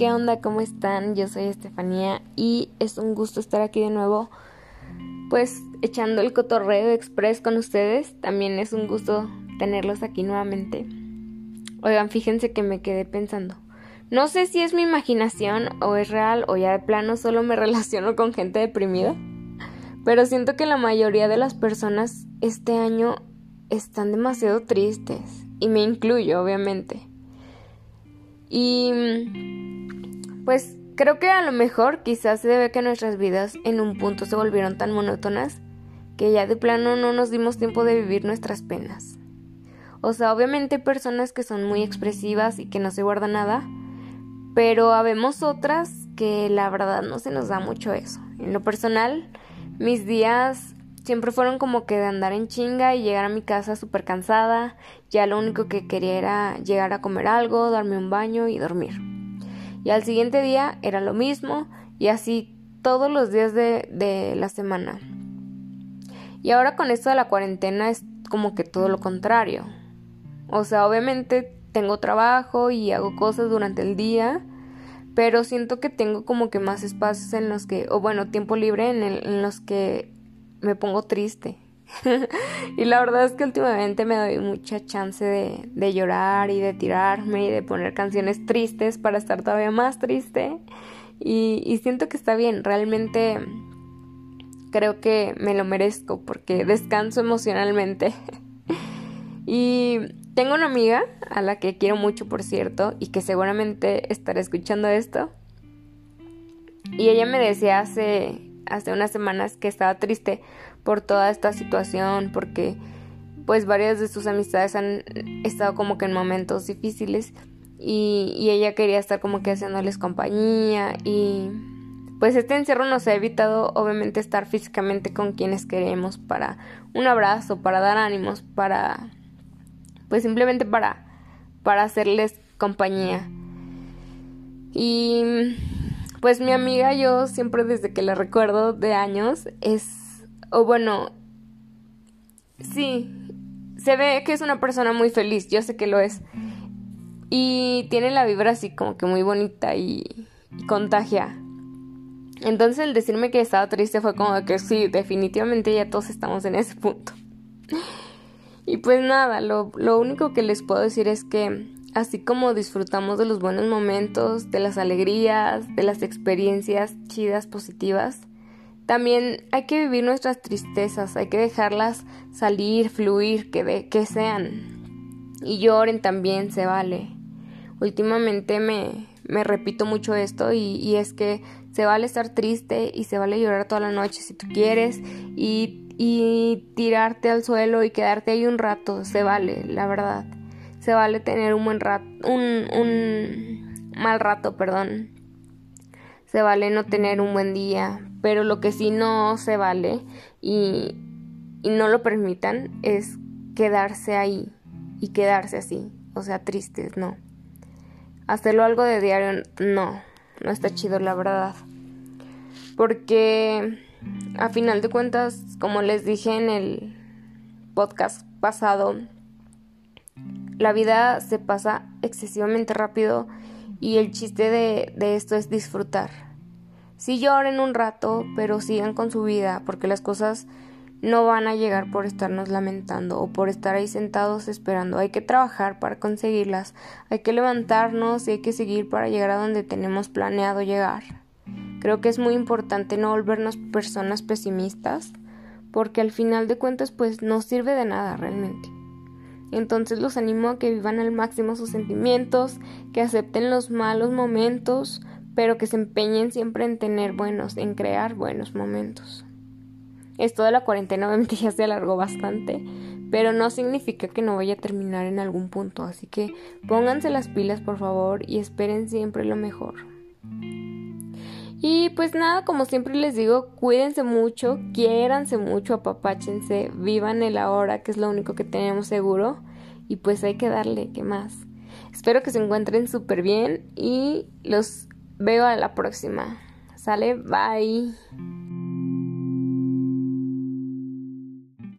¿qué onda? ¿Cómo están? Yo soy Estefanía y es un gusto estar aquí de nuevo, pues echando el cotorreo express con ustedes. También es un gusto tenerlos aquí nuevamente. Oigan, fíjense que me quedé pensando. No sé si es mi imaginación o es real o ya de plano solo me relaciono con gente deprimida, pero siento que la mayoría de las personas este año están demasiado tristes y me incluyo obviamente. Y pues creo que a lo mejor quizás se debe que nuestras vidas en un punto se volvieron tan monótonas que ya de plano no nos dimos tiempo de vivir nuestras penas. O sea, obviamente hay personas que son muy expresivas y que no se guardan nada, pero habemos otras que la verdad no se nos da mucho eso. En lo personal, mis días siempre fueron como que de andar en chinga y llegar a mi casa súper cansada. Ya lo único que quería era llegar a comer algo, darme un baño y dormir. Y al siguiente día era lo mismo y así todos los días de, de la semana. Y ahora con esto de la cuarentena es como que todo lo contrario. O sea, obviamente tengo trabajo y hago cosas durante el día, pero siento que tengo como que más espacios en los que, o bueno, tiempo libre en, en los que me pongo triste. y la verdad es que últimamente me doy mucha chance de, llorar y de tirarme y de poner canciones tristes para estar todavía más triste. Y, y siento que está bien, realmente creo que me lo merezco porque descanso emocionalmente. y tengo una amiga a la que quiero mucho, por cierto, y que seguramente estará escuchando esto. Y ella me decía hace, hace unas semanas que estaba triste por toda esta situación, porque pues varias de sus amistades han estado como que en momentos difíciles y, ella quería estar como que haciéndoles compañía y pues este encierro nos ha evitado obviamente estar físicamente con quienes queremos para un abrazo, para dar ánimos, para pues simplemente para para hacerles compañía. Y pues mi amiga yo siempre desde que la recuerdo de años es o bueno sí se ve que es una persona muy feliz, yo sé que lo es. Y tiene la vibra así como que muy bonita y, y contagia. Entonces el decirme que estaba triste fue como que sí, definitivamente ya todos estamos en ese punto. Y pues nada, lo, lo único que les puedo decir es que así como disfrutamos de los buenos momentos, de las alegrías, de las experiencias chidas, positivas, también hay que vivir nuestras tristezas, hay que dejarlas salir, fluir, que, de, que sean. Y lloren también, se vale. Últimamente me, me repito mucho esto y, y, es que se vale estar triste y se vale llorar toda la noche si tú quieres y y tirarte al suelo y quedarte ahí un rato, se vale, la verdad. Se vale tener un buen rato, un, un mal rato, perdón. Se vale no tener un buen día, pero lo que sí no se vale y, y no lo permitan es quedarse ahí y quedarse así, o sea, tristes, no. Hacerlo algo de diario, no, no está chido, la verdad. Porque a final de cuentas, como les dije en el podcast pasado, la vida se pasa excesivamente rápido y el chiste de, esto es disfrutar. Sí lloren un rato, pero sigan con su vida, porque las cosas no van a llegar por estarnos lamentando o por estar ahí sentados esperando. Hay que trabajar para conseguirlas, hay que levantarnos y hay que seguir para llegar a donde tenemos planeado llegar. Creo que es muy importante no volvernos personas pesimistas porque al final de cuentas pues no sirve de nada realmente. Entonces los animo a que vivan al máximo sus sentimientos, que acepten los malos momentos, pero que se empeñen siempre en tener buenos, en crear buenos momentos. Esto de la cuarentena obviamente ya se alargó bastante, pero no significa que no vaya a terminar en algún punto, así que pónganse las pilas por favor y esperen siempre lo mejor. Y pues nada, como siempre les digo, cuídense mucho, quiéranse mucho, apapáchense, vivan el ahora, que es lo único que tenemos seguro. Y pues hay que darle, ¿qué más? Espero que se encuentren súper bien y los veo a la próxima. Sale, bye.